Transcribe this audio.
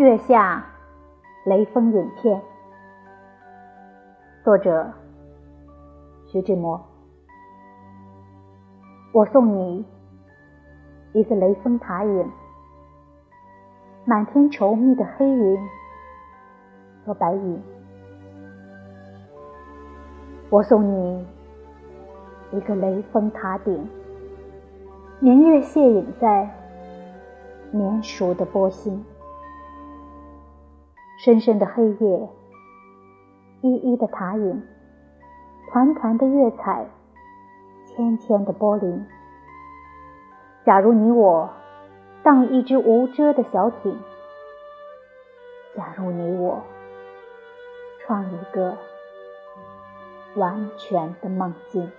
月下雷锋影片，作者徐志摩。我送你一个雷峰塔影，满天稠密的黑云和白云。我送你一个雷峰塔顶，明月泻影在年熟的波心。深深的黑夜，一一的塔影，团团的月彩，千千的波粼。假如你我当一只无遮的小艇，假如你我创一个完全的梦境。